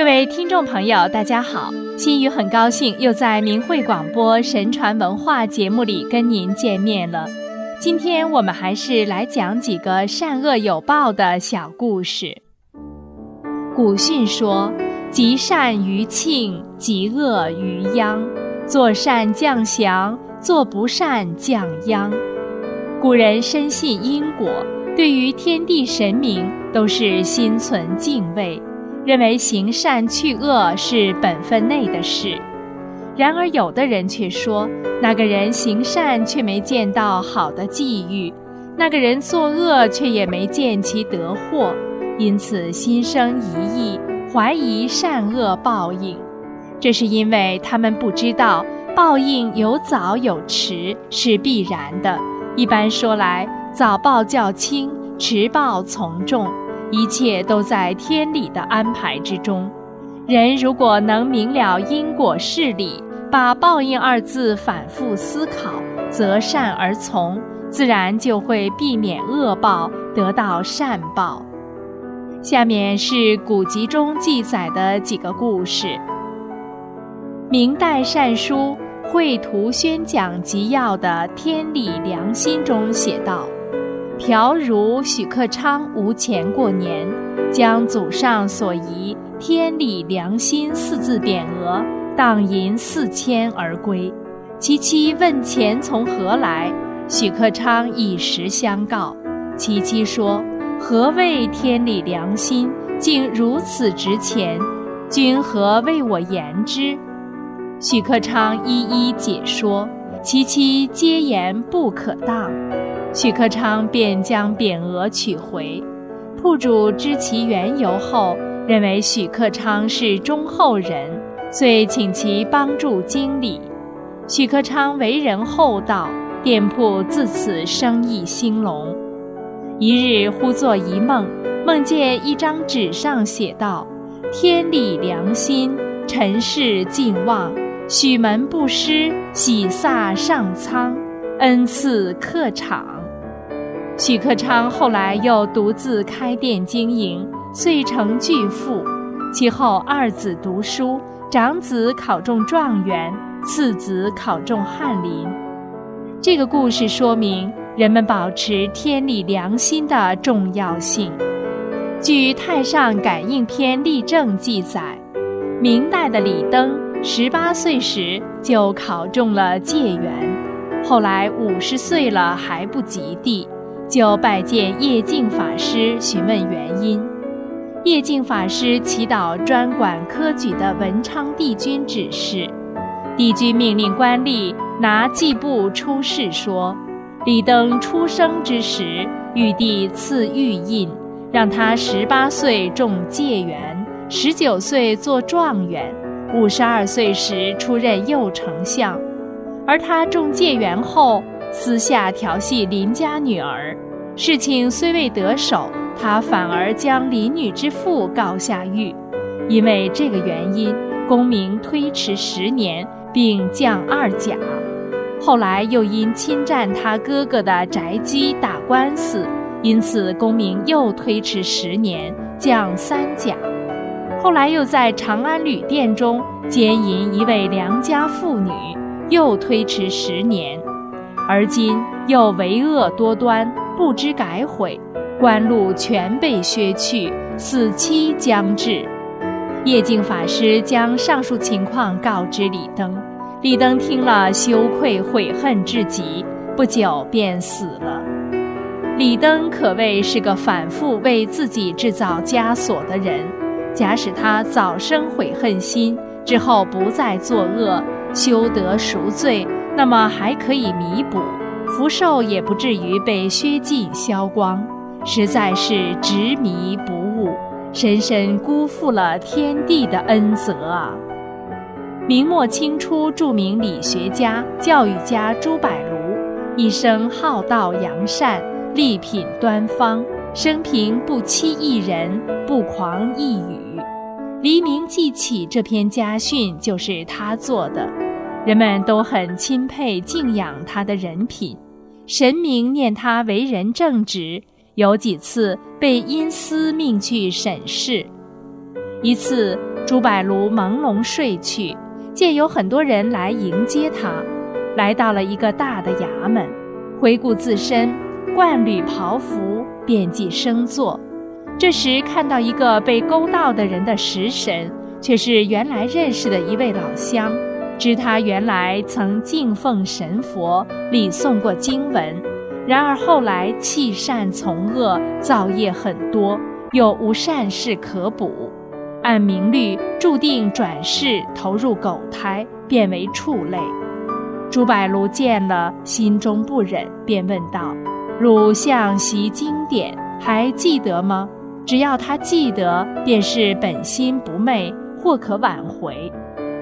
各位听众朋友，大家好！心雨很高兴又在明慧广播神传文化节目里跟您见面了。今天我们还是来讲几个善恶有报的小故事。古训说：“积善于庆，积恶于殃。做善降祥，做不善降殃。”古人深信因果，对于天地神明都是心存敬畏。认为行善去恶是本分内的事，然而有的人却说，那个人行善却没见到好的际遇，那个人作恶却也没见其得祸，因此心生疑义，怀疑善恶报应。这是因为他们不知道报应有早有迟，是必然的。一般说来，早报较轻，迟报从重。一切都在天理的安排之中。人如果能明了因果事理，把报应二字反复思考，择善而从，自然就会避免恶报，得到善报。下面是古籍中记载的几个故事。明代善书《绘图宣讲集要》的《天理良心》中写道。朴如许克昌无钱过年，将祖上所遗“天理良心”四字匾额当银四千而归。其妻问钱从何来，许克昌以实相告。其妻说：“何谓天理良心，竟如此值钱？君何为我言之？”许克昌一一解说，其妻皆言不可当。许克昌便将匾额取回，铺主知其缘由后，认为许克昌是忠厚人，遂请其帮助经理。许克昌为人厚道，店铺自此生意兴隆。一日忽作一梦，梦见一张纸上写道：“天理良心，尘世尽忘，许门不失，喜萨上苍，恩赐客场。”许克昌后来又独自开店经营，遂成巨富。其后二子读书，长子考中状元，次子考中翰林。这个故事说明人们保持天理良心的重要性。据《太上感应篇例证》记载，明代的李登十八岁时就考中了解元，后来五十岁了还不及第。就拜见叶静法师询问原因，叶静法师祈祷专管科举的文昌帝君指示，帝君命令官吏拿祭簿出示说，李登出生之时，玉帝赐玉印，让他十八岁中解元，十九岁做状元，五十二岁时出任右丞相，而他中解元后。私下调戏邻家女儿，事情虽未得手，他反而将邻女之父告下狱。因为这个原因，功名推迟十年，并降二甲。后来又因侵占他哥哥的宅基打官司，因此功名又推迟十年，降三甲。后来又在长安旅店中奸淫一位良家妇女，又推迟十年。而今又为恶多端，不知改悔，官禄全被削去，死期将至。叶净法师将上述情况告知李登，李登听了羞愧悔恨至极，不久便死了。李登可谓是个反复为自己制造枷锁的人，假使他早生悔恨心，之后不再作恶，修得赎罪。那么还可以弥补，福寿也不至于被削尽消光，实在是执迷不悟，深深辜负了天地的恩泽啊！明末清初著名理学家、教育家朱柏庐，一生好道扬善，力品端方，生平不欺一人，不狂一语。《黎明记起》这篇家训就是他做的。人们都很钦佩敬仰他的人品，神明念他为人正直，有几次被因私命去审视。一次，朱柏庐朦胧睡去，见有很多人来迎接他，来到了一个大的衙门，回顾自身，冠履袍服，便即升座。这时看到一个被勾到的人的食神，却是原来认识的一位老乡，知他原来曾敬奉神佛，礼诵过经文，然而后来弃善从恶，造业很多，又无善事可补。按明律，注定转世投入狗胎，变为畜类。朱柏庐见了，心中不忍，便问道：“汝向习经典，还记得吗？只要他记得，便是本心不昧，或可挽回。”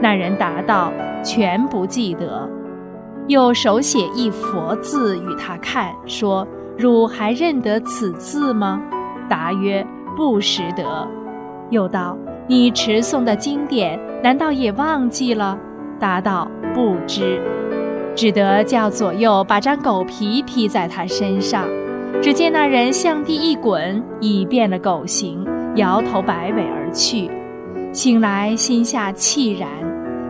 那人答道：“全不记得。”又手写一佛字与他看，说：“汝还认得此字吗？”答曰：“不识得。”又道：“你持诵的经典，难道也忘记了？”答道：“不知。”只得叫左右把张狗皮披在他身上。只见那人向地一滚，已变了狗形，摇头摆尾而去。醒来心下气然。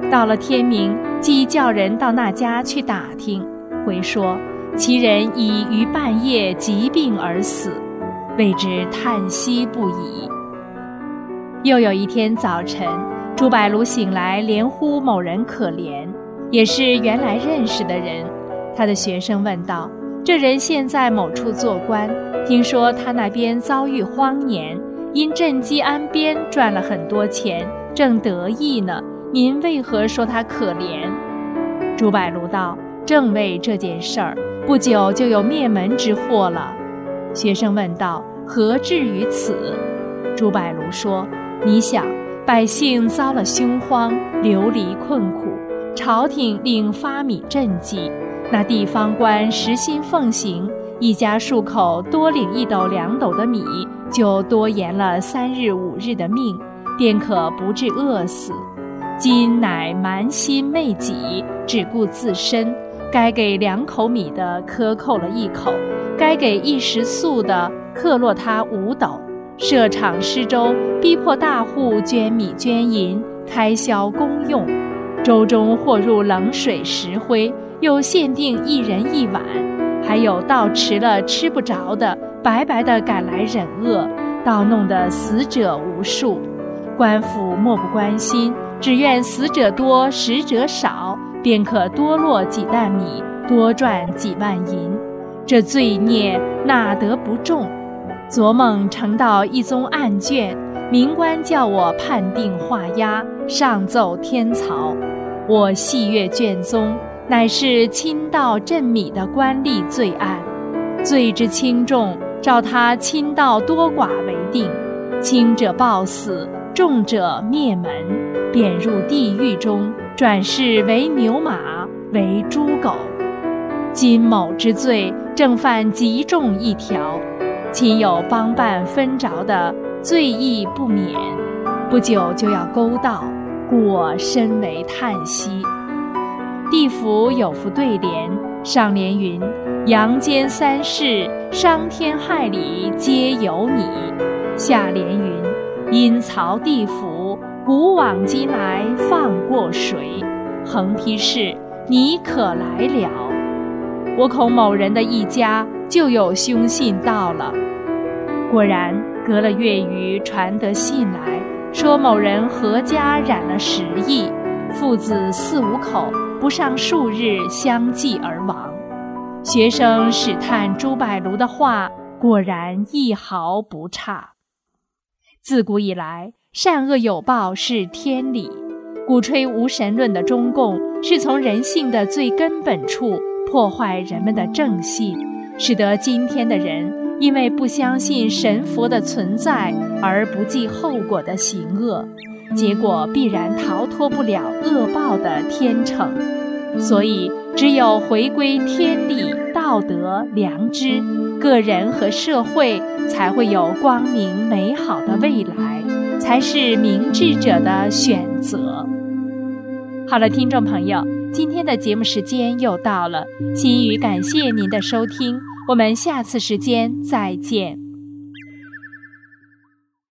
到了天明，即叫人到那家去打听，回说其人已于半夜疾病而死，为之叹息不已。又有一天早晨，朱柏庐醒来，连呼某人可怜，也是原来认识的人。他的学生问道：“这人现在某处做官，听说他那边遭遇荒年，因赈济安边赚了很多钱，正得意呢。您为何说他可怜？”朱柏庐道：“正为这件事儿，不久就有灭门之祸了。”学生问道：“何至于此？”朱柏庐说。你想，百姓遭了凶荒，流离困苦，朝廷令发米赈济，那地方官实心奉行，一家数口多领一斗两斗的米，就多延了三日五日的命，便可不致饿死。今乃蛮心昧己，只顾自身，该给两口米的克扣了一口，该给一时粟的克落他五斗。设场施粥，逼迫大户捐米捐银，开销公用。粥中或入冷水石灰，又限定一人一碗。还有到迟了吃不着的，白白的赶来忍饿，倒弄得死者无数。官府漠不关心，只愿死者多，食者少，便可多落几担米，多赚几万银。这罪孽哪得不重？昨梦呈到一宗案卷，明官叫我判定画押，上奏天曹。我细阅卷宗，乃是亲盗镇米的官吏罪案，罪之轻重，照他亲盗多寡为定。轻者暴死，重者灭门，贬入地狱中，转世为牛马，为猪狗。今某之罪，正犯极重一条。亲有帮办分着的，罪亦不免，不久就要勾到，故我深为叹息。地府有副对联，上联云：“阳间三世，伤天害理皆由你。”下联云：“阴曹地府，古往今来放过谁？”横批是：“你可来了。”我恐某人的一家就有凶信到了。果然，隔了月余，传得信来，说某人何家染了十疫，父子四五口不上数日相继而亡。学生试探朱柏庐的话，果然一毫不差。自古以来，善恶有报是天理，鼓吹无神论的中共，是从人性的最根本处破坏人们的正信，使得今天的人。因为不相信神佛的存在而不计后果的行恶，结果必然逃脱不了恶报的天惩。所以，只有回归天理、道德、良知，个人和社会才会有光明美好的未来，才是明智者的选择。好了，听众朋友，今天的节目时间又到了，心语感谢您的收听。我们下次时间再见。